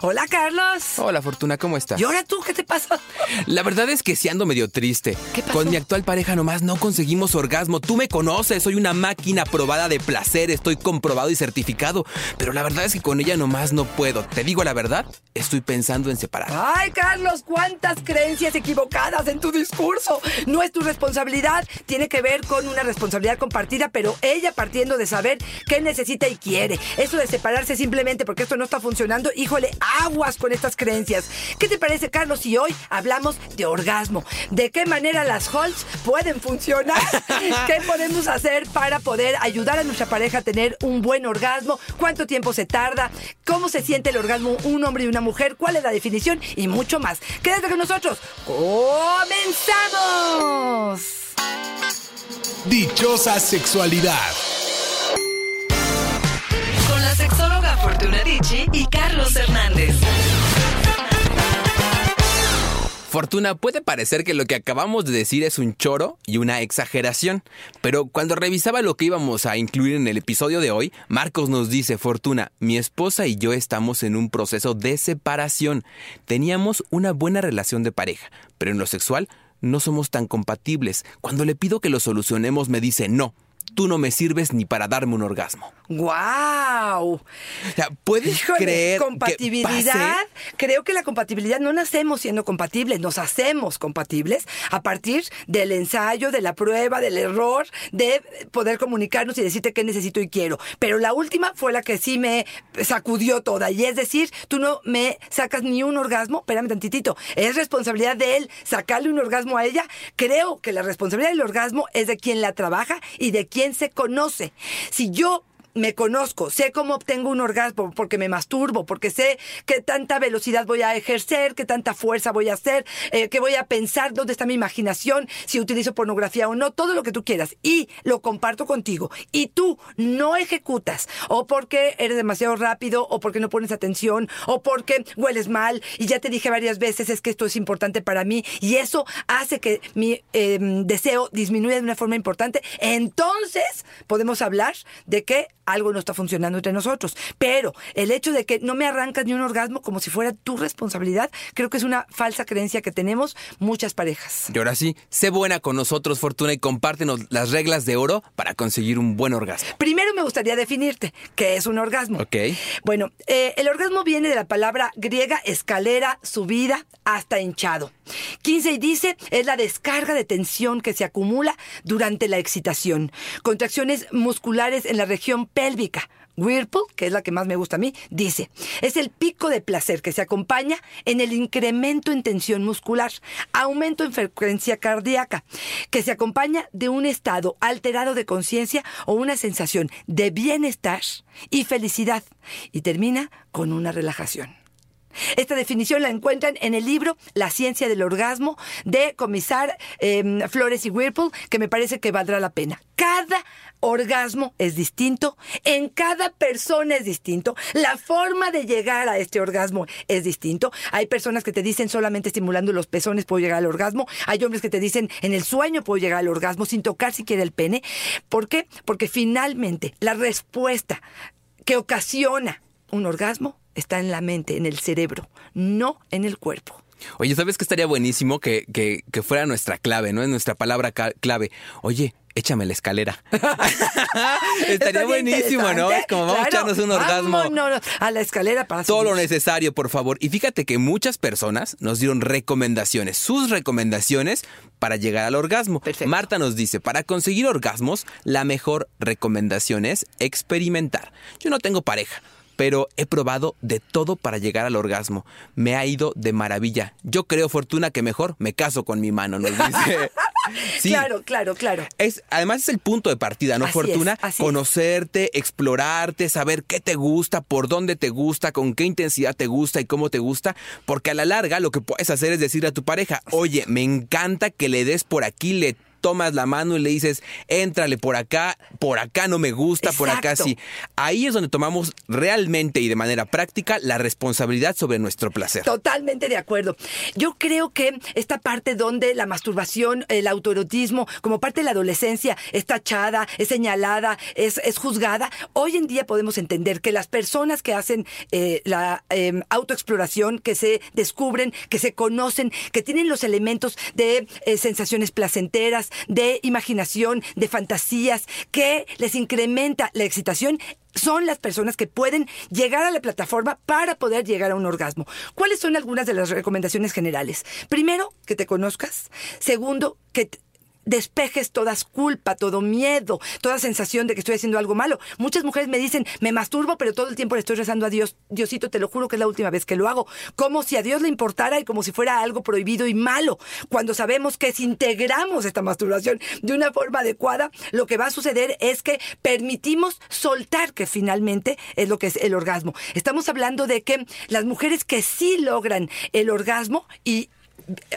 Hola, Carlos. Hola, Fortuna, ¿cómo estás? ¿Y ahora tú qué te pasa? La verdad es que sí ando medio triste. ¿Qué pasó? Con mi actual pareja nomás no conseguimos orgasmo. Tú me conoces, soy una máquina probada de placer, estoy comprobado y certificado. Pero la verdad es que con ella nomás no puedo. Te digo la verdad, estoy pensando en separar. Ay, Carlos, cuántas creencias equivocadas en tu discurso. No es tu responsabilidad, tiene que ver con una responsabilidad compartida, pero ella partiendo de saber qué necesita y quiere. Eso de separarse simplemente porque esto no está funcionando, híjole, aguas con estas creencias. ¿Qué te parece, Carlos, si hoy hablamos de orgasmo? ¿De qué manera las Holts pueden funcionar? ¿Qué podemos hacer para poder ayudar a nuestra pareja a tener un buen orgasmo? ¿Cuánto tiempo se tarda? ¿Cómo se siente el orgasmo un hombre y una mujer? ¿Cuál es la definición? Y mucho más. Quédate con nosotros. ¡Comenzamos! Dichosa sexualidad. Fortuna Dicci y Carlos Hernández. Fortuna, puede parecer que lo que acabamos de decir es un choro y una exageración, pero cuando revisaba lo que íbamos a incluir en el episodio de hoy, Marcos nos dice, Fortuna, mi esposa y yo estamos en un proceso de separación. Teníamos una buena relación de pareja, pero en lo sexual no somos tan compatibles. Cuando le pido que lo solucionemos me dice, no, tú no me sirves ni para darme un orgasmo. ¡Guau! O sea, ¿puedes Híjole, creer compatibilidad. que pase? Creo que la compatibilidad no nacemos siendo compatibles, nos hacemos compatibles a partir del ensayo, de la prueba, del error, de poder comunicarnos y decirte qué necesito y quiero. Pero la última fue la que sí me sacudió toda. Y es decir, tú no me sacas ni un orgasmo, espérame tantitito, es responsabilidad de él sacarle un orgasmo a ella. Creo que la responsabilidad del orgasmo es de quien la trabaja y de quien se conoce. Si yo me conozco, sé cómo obtengo un orgasmo porque me masturbo, porque sé qué tanta velocidad voy a ejercer, qué tanta fuerza voy a hacer, eh, qué voy a pensar, dónde está mi imaginación, si utilizo pornografía o no, todo lo que tú quieras. Y lo comparto contigo. Y tú no ejecutas, o porque eres demasiado rápido, o porque no pones atención, o porque hueles mal, y ya te dije varias veces, es que esto es importante para mí, y eso hace que mi eh, deseo disminuya de una forma importante, entonces podemos hablar de que algo no está funcionando entre nosotros. Pero el hecho de que no me arrancas ni un orgasmo como si fuera tu responsabilidad, creo que es una falsa creencia que tenemos muchas parejas. Y ahora sí, sé buena con nosotros, Fortuna, y compártenos las reglas de oro para conseguir un buen orgasmo. Primero me gustaría definirte qué es un orgasmo. Ok. Bueno, eh, el orgasmo viene de la palabra griega escalera, subida, hasta hinchado. 15 y dice es la descarga de tensión que se acumula durante la excitación. Contracciones musculares en la región pélvica. Whirlpool, que es la que más me gusta a mí, dice, es el pico de placer que se acompaña en el incremento en tensión muscular, aumento en frecuencia cardíaca, que se acompaña de un estado alterado de conciencia o una sensación de bienestar y felicidad, y termina con una relajación. Esta definición la encuentran en el libro La ciencia del orgasmo de Comisar eh, Flores y Whirlpool, que me parece que valdrá la pena. Cada orgasmo es distinto, en cada persona es distinto, la forma de llegar a este orgasmo es distinto. Hay personas que te dicen solamente estimulando los pezones puedo llegar al orgasmo, hay hombres que te dicen en el sueño puedo llegar al orgasmo sin tocar siquiera el pene. ¿Por qué? Porque finalmente la respuesta que ocasiona un orgasmo está en la mente, en el cerebro, no en el cuerpo. Oye, ¿sabes qué estaría buenísimo que, que, que fuera nuestra clave, ¿no? Es nuestra palabra clave. Oye, échame la escalera. estaría buenísimo, ¿no? Es como vamos a echarnos un orgasmo. Vámonos a la escalera para Todo lo necesario, por favor. Y fíjate que muchas personas nos dieron recomendaciones, sus recomendaciones para llegar al orgasmo. Perfecto. Marta nos dice, para conseguir orgasmos, la mejor recomendación es experimentar. Yo no tengo pareja, pero he probado de todo para llegar al orgasmo. Me ha ido de maravilla. Yo creo, Fortuna, que mejor me caso con mi mano, nos dice Sí. Claro, claro, claro. Es, además es el punto de partida, ¿no, Así Fortuna? es, así es. Conocerte, explorarte, saber qué te gusta, por dónde te gusta, con qué intensidad te gusta y cómo te gusta, porque a la larga lo que puedes hacer es decirle a tu pareja, oye, me encanta que le des por aquí, le tomas la mano y le dices, éntrale por acá, por acá no me gusta, por acá sí. Ahí es donde tomamos realmente y de manera práctica la responsabilidad sobre nuestro placer. Totalmente de acuerdo. Yo creo que esta parte donde la masturbación, el autoerotismo, como parte de la adolescencia, es tachada, es señalada, es, es juzgada, hoy en día podemos entender que las personas que hacen eh, la eh, autoexploración, que se descubren, que se conocen, que tienen los elementos de eh, sensaciones placenteras, de imaginación, de fantasías, que les incrementa la excitación, son las personas que pueden llegar a la plataforma para poder llegar a un orgasmo. ¿Cuáles son algunas de las recomendaciones generales? Primero, que te conozcas. Segundo, que despejes todas culpa, todo miedo, toda sensación de que estoy haciendo algo malo. Muchas mujeres me dicen, me masturbo, pero todo el tiempo le estoy rezando a Dios. Diosito, te lo juro que es la última vez que lo hago. Como si a Dios le importara y como si fuera algo prohibido y malo. Cuando sabemos que si integramos esta masturbación de una forma adecuada, lo que va a suceder es que permitimos soltar, que finalmente es lo que es el orgasmo. Estamos hablando de que las mujeres que sí logran el orgasmo y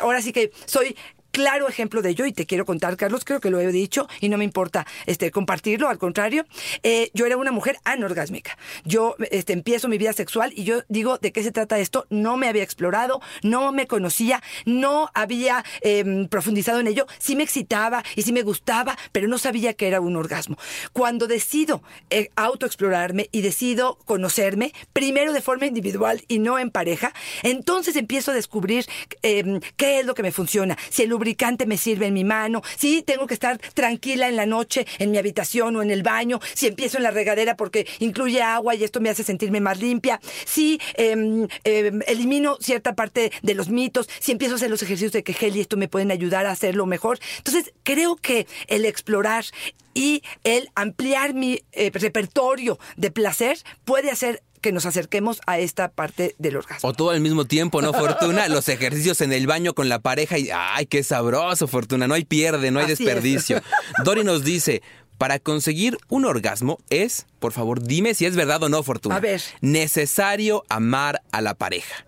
ahora sí que soy claro ejemplo de ello y te quiero contar, Carlos, creo que lo he dicho y no me importa este, compartirlo, al contrario, eh, yo era una mujer anorgásmica. Yo este, empiezo mi vida sexual y yo digo, ¿de qué se trata esto? No me había explorado, no me conocía, no había eh, profundizado en ello, sí me excitaba y sí me gustaba, pero no sabía que era un orgasmo. Cuando decido eh, autoexplorarme y decido conocerme, primero de forma individual y no en pareja, entonces empiezo a descubrir eh, qué es lo que me funciona, si el lubricante me sirve en mi mano, si tengo que estar tranquila en la noche en mi habitación o en el baño, si empiezo en la regadera porque incluye agua y esto me hace sentirme más limpia, si eh, eh, elimino cierta parte de los mitos, si empiezo a hacer los ejercicios de Kegel y esto me pueden ayudar a hacerlo mejor. Entonces, creo que el explorar y el ampliar mi eh, repertorio de placer puede hacer que nos acerquemos a esta parte del orgasmo. O todo al mismo tiempo, ¿no, Fortuna? Los ejercicios en el baño con la pareja y ¡ay, qué sabroso, Fortuna! No hay pierde, no hay Así es. desperdicio. Dori nos dice, para conseguir un orgasmo es, por favor, dime si es verdad o no, Fortuna. A ver. Necesario amar a la pareja.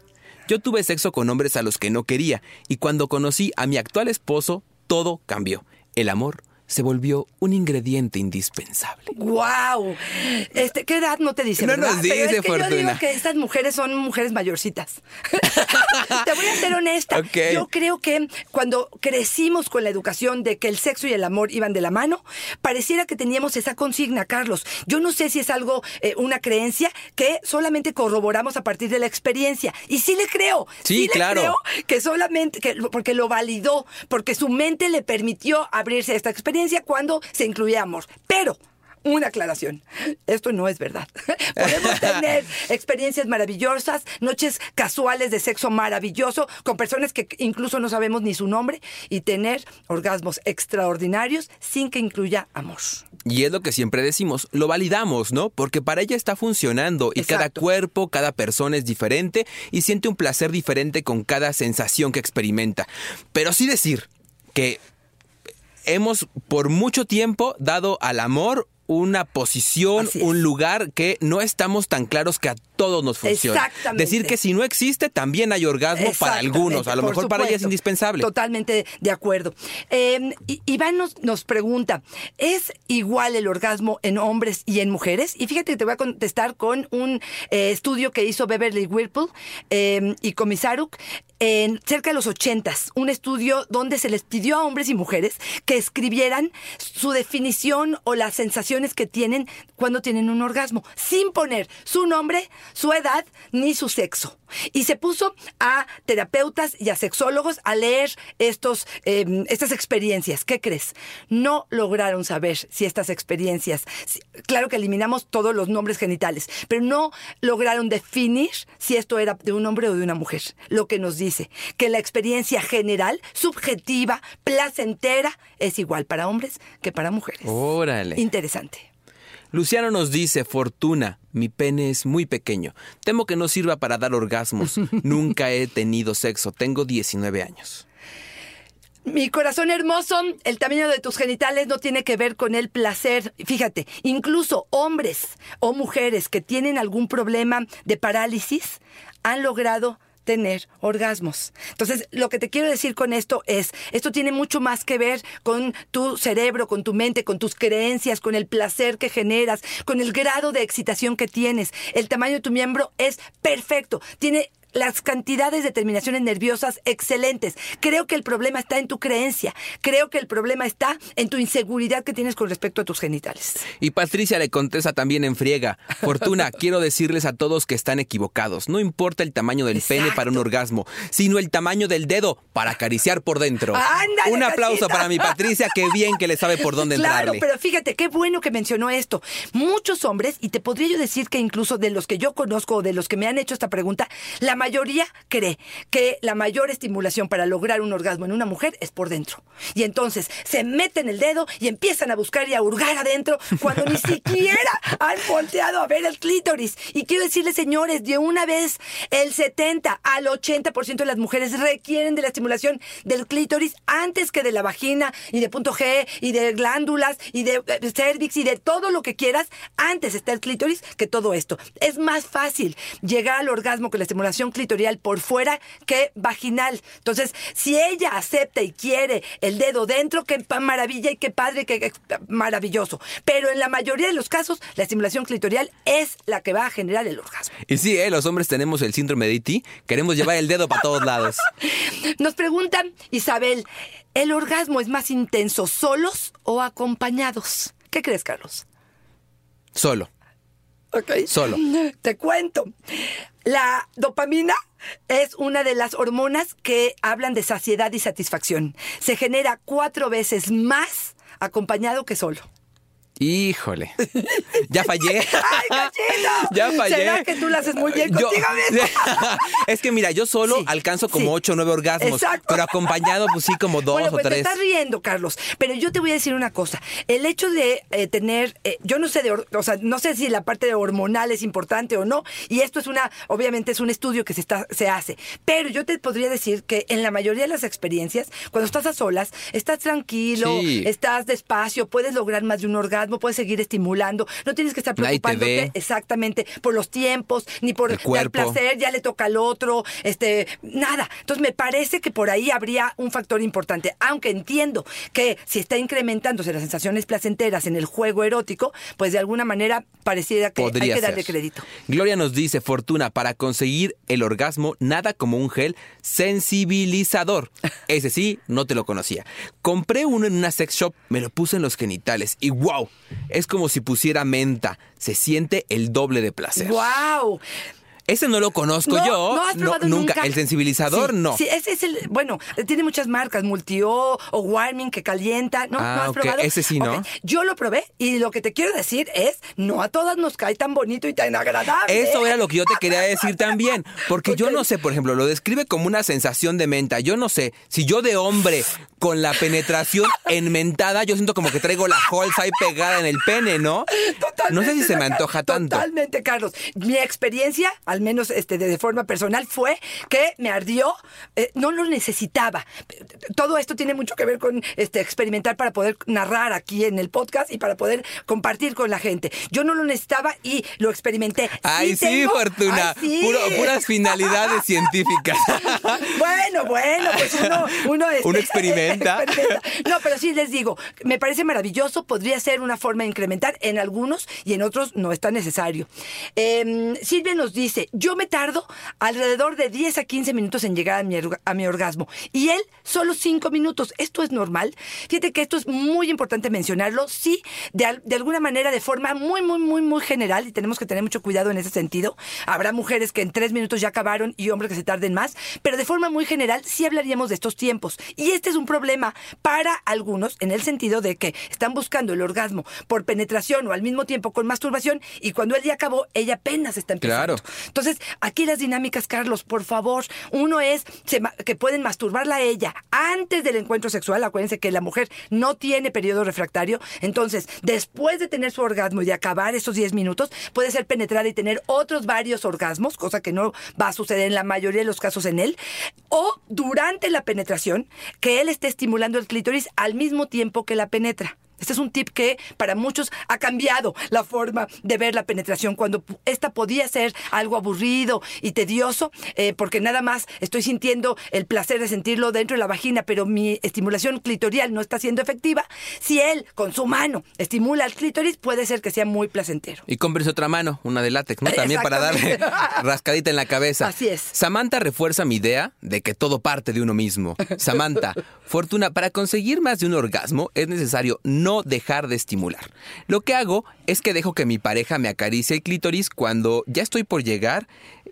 Yo tuve sexo con hombres a los que no quería y cuando conocí a mi actual esposo, todo cambió. El amor se volvió un ingrediente indispensable. ¡Wow! Este, ¿Qué edad no te dice? No verdad? nos Pero dice, es que Yo Fortuna. digo que estas mujeres son mujeres mayorcitas. te voy a ser honesta. Yo creo que cuando crecimos con la educación de que el sexo y el amor iban de la mano, pareciera que teníamos esa consigna, Carlos. Yo no sé si es algo, eh, una creencia que solamente corroboramos a partir de la experiencia. Y sí le creo. Sí, le claro. creo que solamente, que, porque lo validó, porque su mente le permitió abrirse a esta experiencia cuando se incluía amor. Pero, una aclaración, esto no es verdad. Podemos tener experiencias maravillosas, noches casuales de sexo maravilloso, con personas que incluso no sabemos ni su nombre, y tener orgasmos extraordinarios sin que incluya amor. Y es lo que siempre decimos, lo validamos, ¿no? Porque para ella está funcionando y cada cuerpo, cada persona es diferente y siente un placer diferente con cada sensación que experimenta. Pero sí decir que hemos por mucho tiempo dado al amor una posición, un lugar que no estamos tan claros que a todos nos funciona. Exactamente. Decir que si no existe, también hay orgasmo para algunos. A lo mejor para ella es indispensable. Totalmente de acuerdo. Eh, Iván nos, nos pregunta, ¿es igual el orgasmo en hombres y en mujeres? Y fíjate que te voy a contestar con un eh, estudio que hizo Beverly Whirlpool eh, y Comisaruk en cerca de los ochentas, un estudio donde se les pidió a hombres y mujeres que escribieran su definición o las sensaciones que tienen cuando tienen un orgasmo, sin poner su nombre, su edad ni su sexo. Y se puso a terapeutas y a sexólogos a leer estos, eh, estas experiencias. ¿Qué crees? No lograron saber si estas experiencias, si- claro que eliminamos todos los nombres genitales, pero no lograron definir si esto era de un hombre o de una mujer. Lo que nos dice que la experiencia general, subjetiva, placentera, es igual para hombres que para mujeres. Órale. Interesante. Luciano nos dice, Fortuna, mi pene es muy pequeño. Temo que no sirva para dar orgasmos. Nunca he tenido sexo. Tengo 19 años. Mi corazón hermoso, el tamaño de tus genitales no tiene que ver con el placer. Fíjate, incluso hombres o mujeres que tienen algún problema de parálisis han logrado tener orgasmos. Entonces, lo que te quiero decir con esto es, esto tiene mucho más que ver con tu cerebro, con tu mente, con tus creencias, con el placer que generas, con el grado de excitación que tienes. El tamaño de tu miembro es perfecto. Tiene las cantidades de terminaciones nerviosas excelentes. Creo que el problema está en tu creencia. Creo que el problema está en tu inseguridad que tienes con respecto a tus genitales. Y Patricia le contesta también en friega. Fortuna, quiero decirles a todos que están equivocados. No importa el tamaño del pene para un orgasmo, sino el tamaño del dedo para acariciar por dentro. ¡Ándale, un aplauso para mi Patricia, qué bien que le sabe por dónde Claro, entrarle. pero fíjate, qué bueno que mencionó esto. Muchos hombres, y te podría yo decir que incluso de los que yo conozco o de los que me han hecho esta pregunta, la mayoría cree que la mayor estimulación para lograr un orgasmo en una mujer es por dentro. Y entonces se meten el dedo y empiezan a buscar y a hurgar adentro cuando ni siquiera han volteado a ver el clítoris. Y quiero decirles, señores, de una vez el 70 al 80% de las mujeres requieren de la estimulación del clítoris antes que de la vagina y de punto G y de glándulas y de eh, cervix y de todo lo que quieras. Antes está el clítoris que todo esto. Es más fácil llegar al orgasmo con la estimulación clitorial por fuera que vaginal. Entonces, si ella acepta y quiere el dedo dentro, qué maravilla y qué padre, qué, qué maravilloso. Pero en la mayoría de los casos, la estimulación clitorial es la que va a generar el orgasmo. Y sí, ¿eh? los hombres tenemos el síndrome de E.T. Queremos llevar el dedo para todos lados. Nos preguntan, Isabel, ¿el orgasmo es más intenso solos o acompañados? ¿Qué crees, Carlos? Solo. Ok. Solo. Te cuento. La dopamina es una de las hormonas que hablan de saciedad y satisfacción. Se genera cuatro veces más acompañado que solo. Híjole. Ya fallé. ¡Ay, cochino! Ya fallé. ¿Será que tú lo haces muy bien Yo- contigo mismo? es que mira, yo solo Sí, alcanzo como sí. 8 o 9 orgasmos. Exacto. Pero acompañado, pues sí, como dos bueno, o pues te tres. estás riendo, Carlos. Pero yo te voy a decir una cosa. El hecho de eh, tener, eh, yo no sé de, o sea, no sé si la parte hormonal es importante o no. Y esto es una, obviamente es un estudio que se está, se hace. Pero yo te podría decir que en la mayoría de las experiencias, cuando estás a solas, estás tranquilo, Sí. estás despacio, puedes lograr más de un orgasmo, puedes seguir estimulando. No tienes que estar preocupándote exactamente por los tiempos, ni por El placer, ya le toca al otro, este, nada. Entonces me parece que por ahí habría un factor importante, aunque entiendo que si está incrementándose las sensaciones placenteras en el juego erótico, pues de alguna manera pareciera que Podría hay que ser. darle crédito. Gloria nos dice, Fortuna, para conseguir el orgasmo, nada como un gel sensibilizador. Ese sí, no te lo conocía. Compré uno en una sex shop, me lo puse en los genitales y wow, es como si pusiera menta. Se siente el doble de placer. ¡Wow! Ese no lo conozco No, yo. ¿no has probado nunca. nunca? El sensibilizador, Sí, no. Sí, ese es el. Bueno, tiene muchas marcas, Multio o Warming que calienta. ¿No, Ah, ¿no has ok, probado? ese sí, ¿no? Yo lo probé y lo que te quiero decir es: no a todas nos cae tan bonito y tan agradable. Eso era lo que yo te quería decir también. Porque yo no sé, por ejemplo, lo describe como una sensación de menta. Yo no sé, si yo de hombre con la penetración enmentada, yo siento como que traigo la holz ahí pegada en el pene, ¿no? No sé si se me antoja tanto. Totalmente, Carlos. Mi experiencia, al menos este, de, de forma personal, fue que me ardió, eh, no lo necesitaba. Todo esto tiene mucho que ver con este, experimentar para poder narrar aquí en el podcast y para poder compartir con la gente. Yo no lo necesitaba y lo experimenté. Ay, sí, tengo- Fortuna. Ay, sí. Puro- puras finalidades científicas. Bueno, bueno, pues uno, uno, este, Uno experimenta. experimenta. No, pero sí les digo, me parece maravilloso, podría ser una forma de incrementar en algunos y en otros no es tan necesario. Eh, Silvia nos dice, yo me tardo alrededor de 10 a 15 minutos en llegar a mi, a mi orgasmo y él solo 5 minutos. ¿Esto es normal? Fíjate que esto es muy importante mencionarlo, sí, de, de alguna manera, de forma muy, muy, muy, muy general y tenemos que tener mucho cuidado en ese sentido. Habrá mujeres que en 3 minutos ya acabaron y hombres que se tarden más, pero de forma muy general sí hablaríamos de estos tiempos. Y este es un problema para algunos en el sentido de que están buscando el orgasmo por penetración o al mismo tiempo con masturbación y cuando él ya acabó, ella apenas está empezando. Claro. Entonces, aquí las dinámicas, Carlos, por favor. Uno es se que pueden masturbarla a ella antes del encuentro sexual. Acuérdense que la mujer no tiene periodo refractario. Entonces, después de tener su orgasmo y de acabar esos 10 minutos, puede ser penetrada y tener otros varios orgasmos, cosa que no va a suceder en la mayoría de los casos en él. O durante la penetración, que él esté estimulando el clítoris al mismo tiempo que la penetra. Este es un tip que para muchos ha cambiado la forma de ver la penetración. Cuando esta podía ser algo aburrido y tedioso, eh, porque nada más estoy sintiendo el placer de sentirlo dentro de la vagina, pero mi estimulación clitorial no está siendo efectiva. Si él con su mano estimula el clítoris, puede ser que sea muy placentero. Y cómprese otra mano, una de látex, ¿no? También para darle rascadita en la cabeza. Así es. Samantha refuerza mi idea de que todo parte de uno mismo. Samantha, Fortuna, para conseguir más de un orgasmo es necesario no dejar de estimular. Lo que hago es que dejo que mi pareja me acaricie el clítoris cuando ya estoy por llegar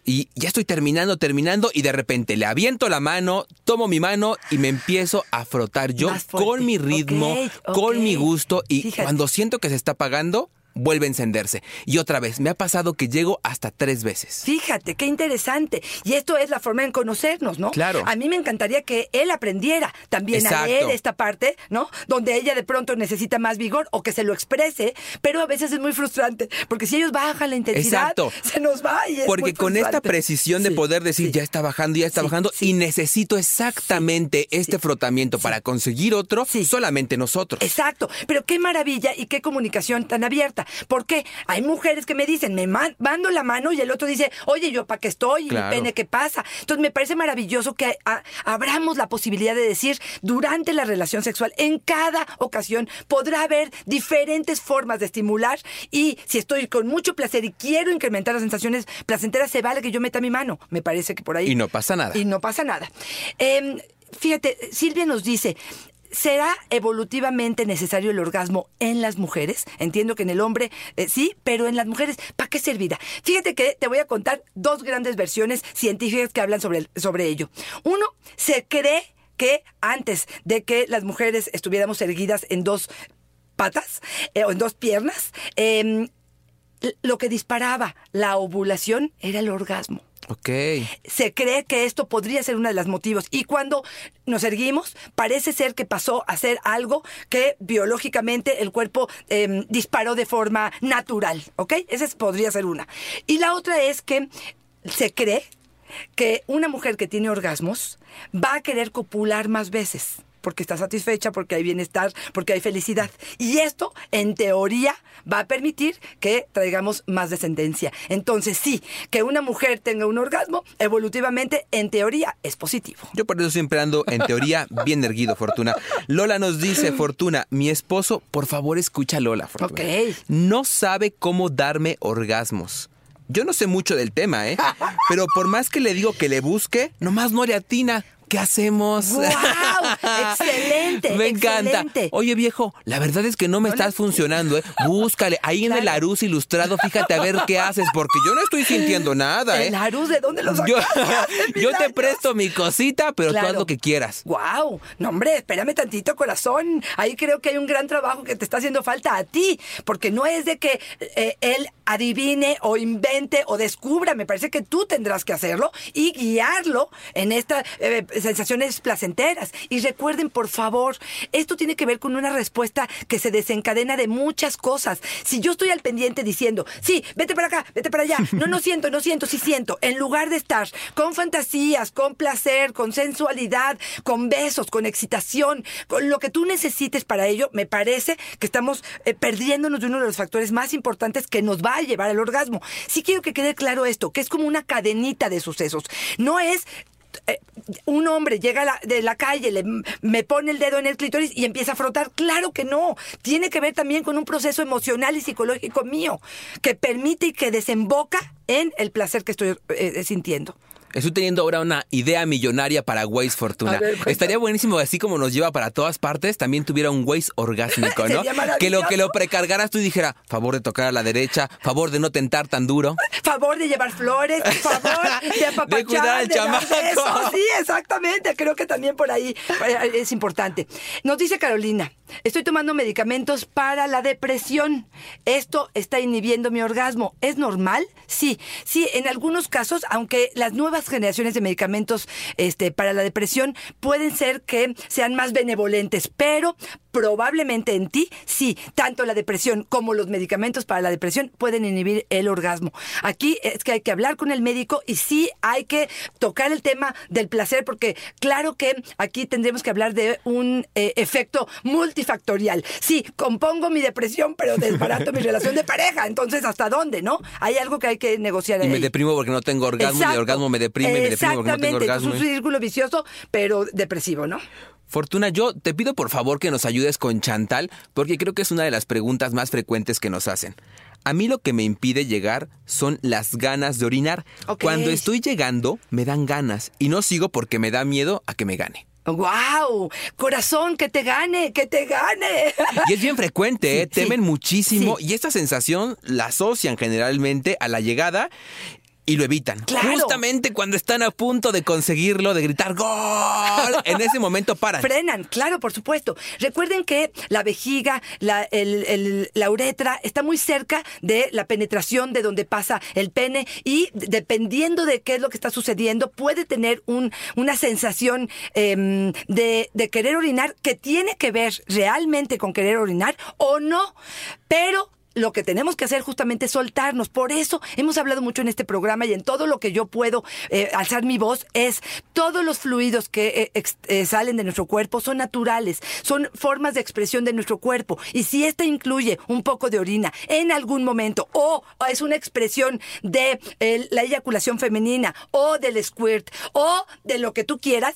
y ya estoy terminando, terminando y de repente le aviento la mano, tomo mi mano y me empiezo a frotar yo con mi ritmo, con mi gusto y Fíjate. cuando siento que se está apagando, vuelve a encenderse. Y otra vez, me ha pasado que llego hasta tres veces. Fíjate, qué interesante. Y esto es la forma en conocernos, ¿no? Claro. A mí me encantaría que él aprendiera también a leer esta parte, ¿no? Donde ella de pronto necesita más vigor o que se lo exprese, pero a veces es muy frustrante, porque si ellos bajan la intensidad, Exacto. se nos va y es Porque muy con esta precisión de Sí, poder decir sí. ya está bajando, ya está Sí, bajando y necesito exactamente este frotamiento para conseguir otro, solamente nosotros. Exacto, pero qué maravilla y qué comunicación tan abierta. Porque hay mujeres que me dicen, me man- mando la mano y el otro dice, oye, yo para qué estoy, y mi pene, ¿qué pasa? Entonces me parece maravilloso que a- abramos la posibilidad de decir, durante la relación sexual, en cada ocasión podrá haber diferentes formas de estimular y si estoy con mucho placer y quiero incrementar las sensaciones placenteras, se vale que yo meta mi mano. Me parece que por ahí... Y no pasa nada. Y no pasa nada. Em, fíjate, Silvia nos dice, ¿será evolutivamente necesario el orgasmo en las mujeres? Entiendo que en el hombre eh, sí, pero en las mujeres, ¿para qué servirá? Fíjate que te voy a contar dos grandes versiones científicas que hablan sobre, sobre ello. Uno, se cree que antes de que las mujeres estuviéramos erguidas en dos patas eh, o en dos piernas, em, lo que disparaba la ovulación era el orgasmo Ok. se cree que esto podría ser uno de los motivos. Y cuando nos erguimos, parece ser que pasó a ser algo que biológicamente el cuerpo eh, disparó de forma natural. ¿Ok? Esa es- podría ser una. Y la otra es que se cree que una mujer que tiene orgasmos va a querer copular más veces. Porque está satisfecha, porque hay bienestar, porque hay felicidad. Y esto, en teoría, va a permitir que traigamos más descendencia. Entonces, sí, que una mujer tenga un orgasmo, evolutivamente, en teoría, es positivo. Yo por eso siempre ando, en teoría, bien erguido, Fortuna. Lola nos dice, Fortuna, mi esposo, por favor escucha a Lola, Fortuna. Ok. No sabe cómo darme orgasmos. Yo no sé mucho del tema, ¿eh? Pero por más que le digo que le busque, nomás no le atina. ¿Qué hacemos? ¡Guau! Excelente, Me encanta. excelente. Oye, viejo, la verdad es que no me No le- estás funcionando, ¿eh? Búscale. Ahí en el Claro. Arús ilustrado, fíjate a ver qué haces, porque yo no estoy sintiendo nada, ¿eh? ¿El Arús de dónde lo Yo, sacaste? yo te Milagros. presto mi cosita, pero tú haz Claro. lo que quieras. Wow, no hombre, espérame tantito corazón. Ahí creo que hay un gran trabajo que te está haciendo falta a ti, porque no es de que eh, él adivine o invente o descubra, me parece que tú tendrás que hacerlo y guiarlo en estas eh, sensaciones placenteras. Y recuerden, por favor, esto tiene que ver con una respuesta que se desencadena de muchas cosas. Si yo estoy al pendiente diciendo, sí, vete para acá, vete para allá, no, no siento, no siento, sí siento, en lugar de estar con fantasías, con placer, con sensualidad, con besos, con excitación, con lo que tú necesites para ello, me parece que estamos eh, perdiéndonos de uno de los factores más importantes que nos va a llevar al orgasmo. Sí quiero que quede claro esto, que es como una cadenita de sucesos. No es un hombre llega la- de la calle, le, me pone el dedo en el clítoris y empieza a frotar. Claro que no. Tiene que ver también con un proceso emocional y psicológico mío que permite y que desemboca en el placer que estoy eh, sintiendo. Estoy teniendo ahora una idea millonaria para Waze Fortuna. Ver. Estaría buenísimo, así como nos lleva para todas partes, también tuviera un Waze orgásmico, ¿no? Que lo que lo precargaras tú y dijera, favor de tocar a la derecha, favor de no tentar tan duro. Favor de llevar flores, favor de apapachar, De cuidar al de chamaco. besos. Sí, exactamente. Creo que también por ahí eh, es importante. Nos dice Carolina, estoy tomando medicamentos para la depresión. Esto está inhibiendo mi orgasmo. ¿Es normal? Sí, sí, en algunos casos, aunque las nuevas generaciones de medicamentos este, para la depresión pueden ser que sean más benevolentes, pero probablemente en ti, sí, tanto la depresión como los medicamentos para la depresión pueden inhibir el orgasmo. Aquí es que hay que hablar con el médico y sí hay que tocar el tema del placer, porque claro que aquí tendremos que hablar de un eh, efecto multifactorial. Sí, compongo mi depresión, pero desbarato mi relación de pareja. Entonces, ¿hasta dónde, no? Hay algo que hay que negociar Y me ahí. deprimo porque no tengo orgasmo, y el orgasmo me deprime, y me deprimo porque no tengo Exactamente, orgasmo. es un círculo vicioso, pero depresivo, ¿no? Fortuna, yo te pido por favor que nos ayudes con Chantal, porque creo que es una de las preguntas más frecuentes que nos hacen. A mí lo que me impide llegar son las ganas de orinar. Cuando estoy llegando, me dan ganas y no sigo porque me da miedo a que me gane. ¡Wow! Corazón, que te gane, que te gane. Y es bien frecuente, ¿eh? Sí, sí. temen muchísimo Sí. y esta sensación la asocian generalmente a la llegada y lo evitan. Claro. Justamente cuando están a punto de conseguirlo, de gritar ¡Gol! En ese momento paran. Frenan, claro, por supuesto. Recuerden que la vejiga, la, el- el- la uretra está muy cerca de la penetración de donde pasa el pene y dependiendo de qué es lo que está sucediendo, puede tener un, una sensación em, de, de querer orinar que tiene que ver realmente con querer orinar o no, pero lo que tenemos que hacer justamente es soltarnos. Por eso hemos hablado mucho en este programa y en todo lo que yo puedo eh, alzar mi voz es todos los fluidos que eh, eh, salen de nuestro cuerpo son naturales, son formas de expresión de nuestro cuerpo. Y si esta incluye un poco de orina en algún momento o es una expresión de la eyaculación femenina o del squirt o de lo que tú quieras,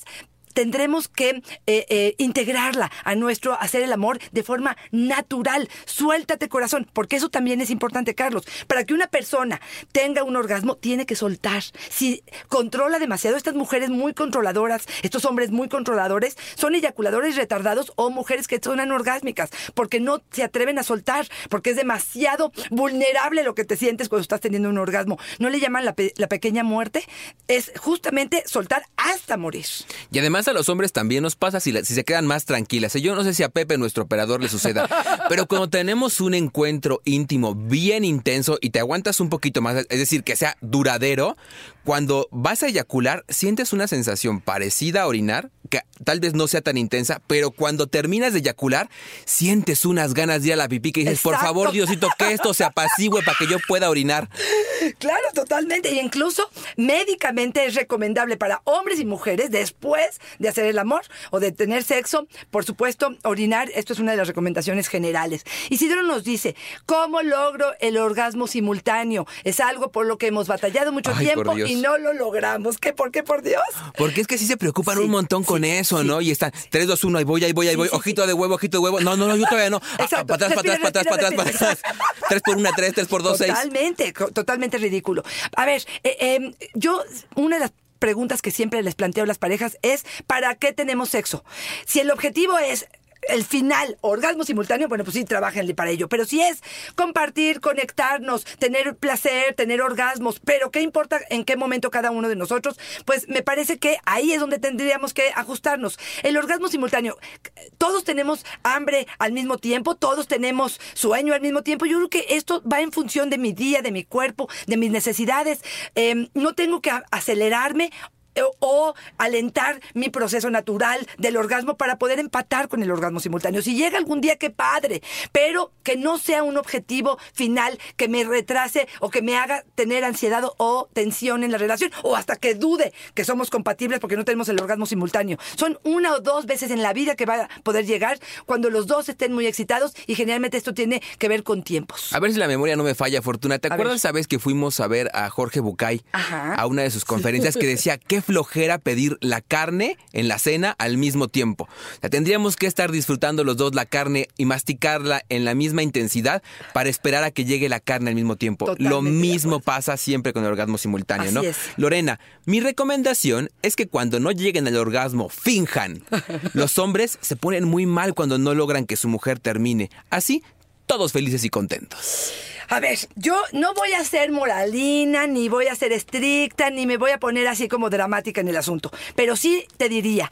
tendremos que eh, eh, integrarla a nuestro hacer el amor de forma natural. Suéltate corazón, porque eso también es importante, Carlos. Para que una persona tenga un orgasmo, tiene que soltar. Si controla demasiado, estas mujeres muy controladoras, estos hombres muy controladores, son eyaculadores retardados o mujeres que son anorgásmicas, porque no se atreven a soltar, porque es demasiado vulnerable lo que te sientes cuando estás teniendo un orgasmo. ¿No le llaman la, pe- la pequeña muerte? Es justamente soltar hasta morir. Y además a los hombres también nos pasa si, la- si se quedan más tranquilas. Yo no sé si a Pepe, nuestro operador, le suceda, pero cuando tenemos un encuentro íntimo bien intenso y te aguantas un poquito más, es decir, que sea duradero, cuando vas a eyacular sientes una sensación parecida a orinar, que tal vez no sea tan intensa, pero cuando terminas de eyacular sientes unas ganas de ir a la pipí que dices, por favor, Diosito, que esto se apacigüe para que yo pueda orinar. Claro, totalmente. Y incluso médicamente es recomendable para hombres y mujeres después de hacer el amor o de tener sexo, por supuesto, orinar. Esto es una de las recomendaciones generales. Isidro nos dice, ¿cómo logro el orgasmo simultáneo? Es algo por lo que hemos batallado mucho Ay, tiempo y no lo logramos. ¿Qué? ¿Por qué? Por Dios. Porque es que sí se preocupan Sí, un montón con eso, sí, ¿no? Y están 3, 2, 1, ahí voy, ahí voy, ahí voy. sí, ojito de huevo, ojito de huevo. No, no, no, yo todavía no. Ah, Exacto. Para atrás, para atrás, para atrás, para atrás, para respira, atrás. 3 por 1, 3, 3 por 2, 6. Totalmente, totalmente ridículo. A ver, eh, eh, yo, una de las preguntas que siempre les planteo a las parejas es, ¿para qué tenemos sexo? Si el objetivo es el final, orgasmo simultáneo, bueno, pues sí, trabajenle para ello. Pero si es compartir, conectarnos, tener placer, tener orgasmos, pero ¿qué importa en qué momento cada uno de nosotros? Pues me parece que ahí es donde tendríamos que ajustarnos. El orgasmo simultáneo, todos tenemos hambre al mismo tiempo, todos tenemos sueño al mismo tiempo. Yo creo que esto va en función de mi día, de mi cuerpo, de mis necesidades. Eh, no tengo que acelerarme o alentar mi proceso natural del orgasmo para poder empatar con el orgasmo simultáneo. Si llega algún día, qué padre, pero que no sea un objetivo final que me retrase o que me haga tener ansiedad o tensión en la relación o hasta que dude que somos compatibles porque no tenemos el orgasmo simultáneo. Son una o dos veces en la vida que va a poder llegar cuando los dos estén muy excitados y generalmente esto tiene que ver con tiempos. A ver si la memoria no me falla, Fortuna. ¿Te A acuerdas ver. esa vez que fuimos a ver a Jorge Bucay Ajá. a una de sus conferencias que decía, qué flojera pedir la carne en la cena al mismo tiempo. O sea, tendríamos que estar disfrutando los dos la carne y masticarla en la misma intensidad para esperar a que llegue la carne al mismo tiempo. Totalmente Lo mismo pasa siempre con el orgasmo simultáneo, Así ¿no? es. Lorena, mi recomendación es que cuando no lleguen al orgasmo, finjan. Los hombres se ponen muy mal cuando no logran que su mujer termine. Así, todos felices y contentos. A ver, yo no voy a ser moralina, ni voy a ser estricta, ni me voy a poner así como dramática en el asunto. Pero sí te diría,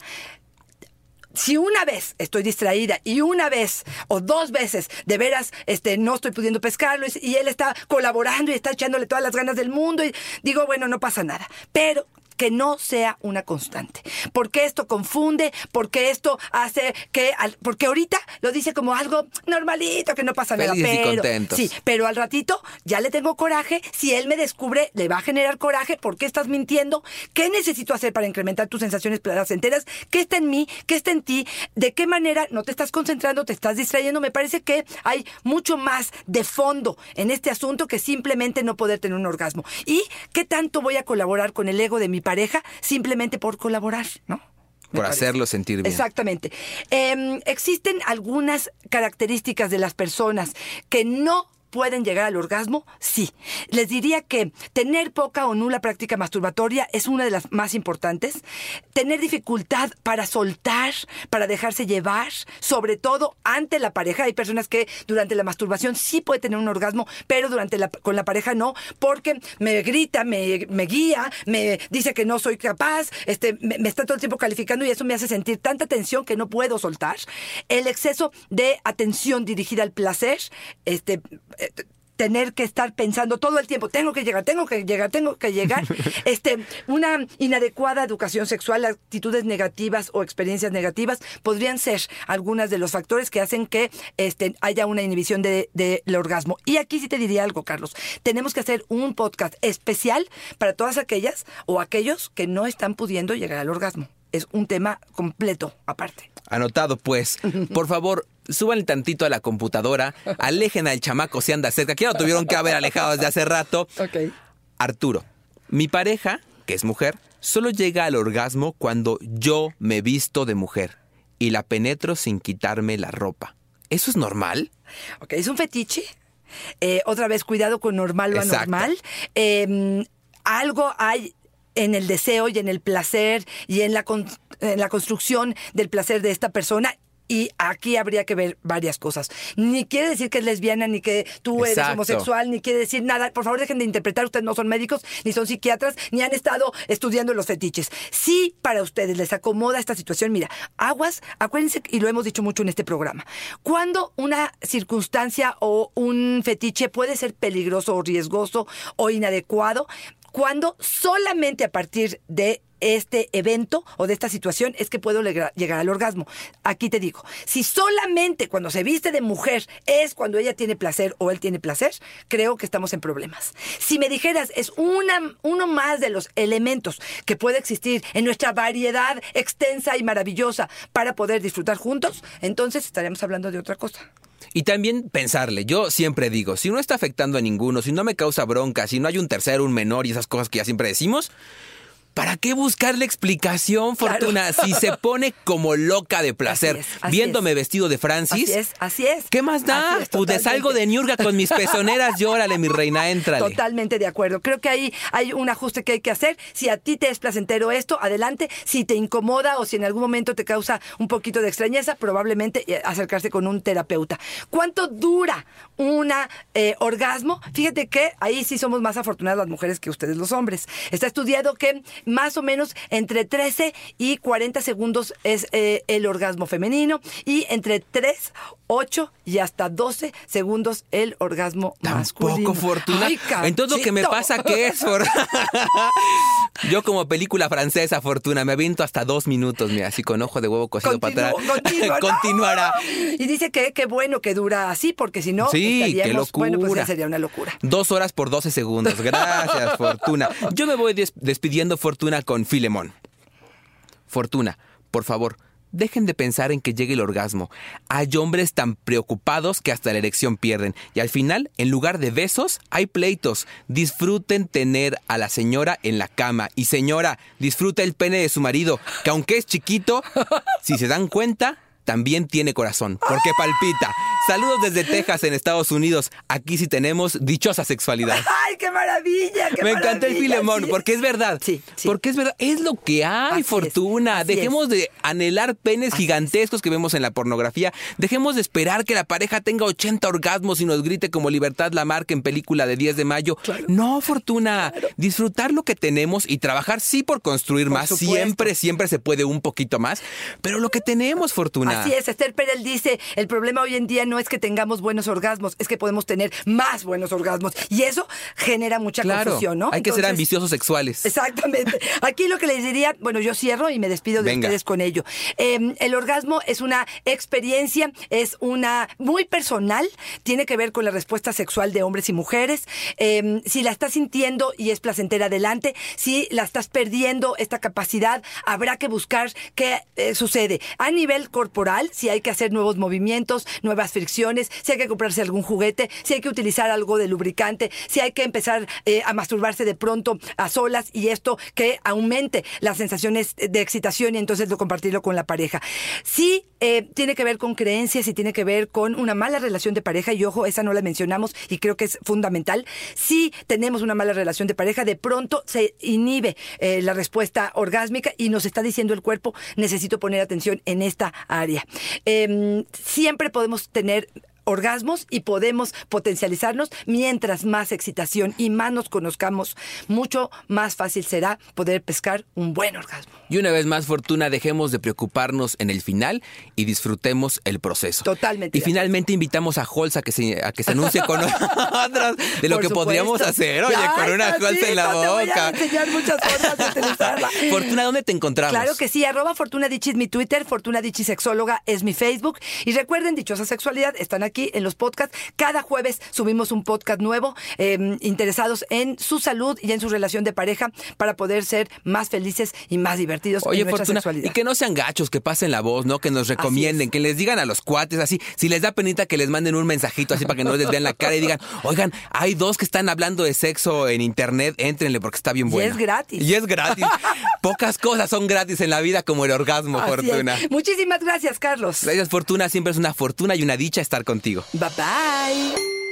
si una vez estoy distraída y una vez o dos veces de veras este, no estoy pudiendo pescarlo y, y él está colaborando y está echándole todas las ganas del mundo y digo, bueno, no pasa nada. Pero que no sea una constante. Porque esto confunde, porque esto hace que, al- porque ahorita lo dice como algo normalito, que no pasa nada. Pero, contentos. Sí, pero al ratito ya le tengo coraje. Si él me descubre, le va a generar coraje. ¿Por qué estás mintiendo? ¿Qué necesito hacer para incrementar tus sensaciones placenteras? ¿Qué está en mí? ¿Qué está en ti? ¿De qué manera no te estás concentrando? ¿Te estás distrayendo? Me parece que hay mucho más de fondo en este asunto que simplemente no poder tener un orgasmo. ¿Y qué tanto voy a colaborar con el ego de mi pareja simplemente por colaborar? ¿No? Me Por parece. hacerlo sentir bien. Exactamente. Eh, existen algunas características de las personas que no pueden llegar al orgasmo, sí. Les diría que tener poca o nula práctica masturbatoria es una de las más importantes. Tener dificultad para soltar, para dejarse llevar, sobre todo ante la pareja. Hay personas que durante la masturbación sí puede tener un orgasmo, pero durante la, con la pareja no, porque me grita, me, me guía, me dice que no soy capaz, este, me, me está todo el tiempo calificando y eso me hace sentir tanta tensión que no puedo soltar. El exceso de atención dirigida al placer, este, tener que estar pensando todo el tiempo, tengo que llegar, tengo que llegar, tengo que llegar, este, una inadecuada educación sexual, actitudes negativas o experiencias negativas podrían ser algunas de los factores que hacen que este, haya una inhibición de- del orgasmo. Y aquí sí te diría algo, Carlos, tenemos que hacer un podcast especial para todas aquellas o aquellos que no están pudiendo llegar al orgasmo. Es un tema completo aparte. Anotado, pues. Por favor, suban tantito a la computadora, alejen al chamaco si anda cerca, que ya lo tuvieron que haber alejado desde hace rato. Ok. Arturo, mi pareja, que es mujer, solo llega al orgasmo cuando yo me visto de mujer y la penetro sin quitarme la ropa. ¿Eso es normal? Ok, es un fetiche. Eh, otra vez, cuidado con normal o anormal. Eh, algo hay en el deseo y en el placer y en la, con- en la construcción del placer de esta persona. Y aquí habría que ver varias cosas. Ni quiere decir que es lesbiana, ni que tú eres Exacto. homosexual, ni quiere decir nada. Por favor, dejen de interpretar. Ustedes no son médicos, ni son psiquiatras, ni han estado estudiando los fetiches. Si para ustedes les acomoda esta situación, mira, aguas, acuérdense, y lo hemos dicho mucho en este programa, cuando una circunstancia o un fetiche puede ser peligroso o riesgoso o inadecuado, cuando solamente a partir de este evento o de esta situación es que puedo llegar al orgasmo. Aquí te digo, si solamente cuando se viste de mujer es cuando ella tiene placer o él tiene placer, creo que estamos en problemas. Si me dijeras, es una, uno más de los elementos que puede existir en nuestra variedad extensa y maravillosa para poder disfrutar juntos, entonces estaríamos hablando de otra cosa. Y también pensarle, yo siempre digo, si no está afectando a ninguno, si no me causa bronca, si no hay un tercero, un menor y esas cosas que ya siempre decimos, ¿para qué buscarle explicación, Claro. Fortuna? Si se pone como loca de placer, Así es, así viéndome es. vestido de Francis. Así es, así es. ¿Qué más da? Es, pues de salgo de. Niurga con mis pezoneras, llórale, mi reina, éntrale. Totalmente de acuerdo. Creo que ahí hay un ajuste que hay que hacer. Si a ti te es placentero esto, adelante. Si te incomoda o si en algún momento te causa un poquito de extrañeza, probablemente eh, acercarse con un terapeuta. ¿Cuánto dura un orgasmo? Fíjate que ahí sí somos más afortunadas las mujeres que ustedes los hombres. Está estudiado que más o menos entre 13 y 40 segundos es eh, el orgasmo femenino y entre 3, 8 y hasta 12 segundos el orgasmo masculino. Tampoco fortuna. Ay, Entonces lo que me pasa que es for- Yo como película francesa, Fortuna, me aviento hasta dos minutos, mira, así con ojo de huevo cocido para atrás. continúa, no. Continuará. Y dice que qué bueno que dura así, porque si no, Sí, qué estaríamos- bueno, pues locura. ya sería una locura. Dos horas por 12 segundos. Gracias, Fortuna. Yo me voy des- despidiendo, Fortuna, con Filemón. Fortuna, por favor, dejen de pensar en que llegue el orgasmo. Hay hombres tan preocupados que hasta la erección pierden. Y al final, en lugar de besos, hay pleitos. Disfruten tener a la señora en la cama. Y señora, disfruta el pene de su marido, que aunque es chiquito, si se dan cuenta, también tiene corazón, porque palpita. Saludos desde Texas, en Estados Unidos. Aquí sí tenemos dichosa sexualidad. ¡Ay, qué maravilla! qué Me encanta el filemón, sí. porque es verdad. Sí, sí. Porque es verdad. Es lo que hay, Así Fortuna. Dejemos de anhelar penes gigantescos que vemos en la pornografía. Dejemos de esperar que la pareja tenga 80 orgasmos y nos grite como Libertad la marca en película de 10 de mayo. No, Fortuna. Disfrutar lo que tenemos y trabajar sí por construir más. supuesto. Siempre, siempre se puede un poquito más. Pero lo que tenemos, Fortuna. Así es, Esther Perel dice, el problema hoy en día no es que tengamos buenos orgasmos, es que podemos tener más buenos orgasmos. Y eso genera mucha Claro, confusión, ¿no? hay que ser ambiciosos sexuales. Exactamente. Aquí lo que les diría, bueno, yo cierro y me despido de Venga. ustedes con ello. Eh, el orgasmo es una experiencia, es una muy personal, tiene que ver con la respuesta sexual de hombres y mujeres. Eh, si la estás sintiendo y es placentera, adelante. Si la estás perdiendo, esta capacidad, habrá que buscar qué eh, sucede. A nivel corporal, si hay que hacer nuevos movimientos, nuevas si hay que comprarse algún juguete, si hay que utilizar algo de lubricante, si hay que empezar eh, a masturbarse de pronto a solas y esto que aumente las sensaciones de excitación y entonces lo compartirlo con la pareja. Sí eh, tiene que ver con creencias y tiene que ver con una mala relación de pareja y ojo, esa no la mencionamos y creo que es fundamental. Si tenemos una mala relación de pareja, de pronto se inhibe eh, la respuesta orgásmica y nos está diciendo el cuerpo, necesito poner atención en esta área. Em, siempre podemos tener it orgasmos y podemos potencializarnos mientras más excitación y más nos conozcamos, mucho más fácil será poder pescar un buen orgasmo. Y una vez más, Fortuna, dejemos de preocuparnos en el final y disfrutemos el proceso. Totalmente Y finalmente invitamos a Holz a que se, a que se anuncie con otras de lo Por que podríamos hacer. Oye, con una Holz en la Tantito, te voy a boca. enseñar muchas formas de utilizarla. Fortuna, ¿dónde te encontramos? Claro que sí, arroba Fortuna Dichi es mi Twitter, Fortuna Dichi Sexóloga es mi Facebook. Y recuerden, Dichosa Sexualidad, están aquí en los podcasts. Cada jueves subimos un podcast nuevo, eh, interesados en su salud y en su relación de pareja para poder ser más felices y más divertidos Oye, en nuestra Fortuna, sexualidad. y que no sean gachos, que pasen la voz, ¿no? Que nos recomienden, es. que les digan a los cuates así, si les da penita que les manden un mensajito así para que no les vean la cara y digan, oigan, hay dos que están hablando de sexo en internet, éntrenle porque está bien Y bueno. es gratis. Y es gratis. Pocas cosas son gratis en la vida como el orgasmo, Así es. Fortuna. Muchísimas gracias, Carlos. Gracias, Fortuna. Siempre es una fortuna y una dicha estar Bye bye.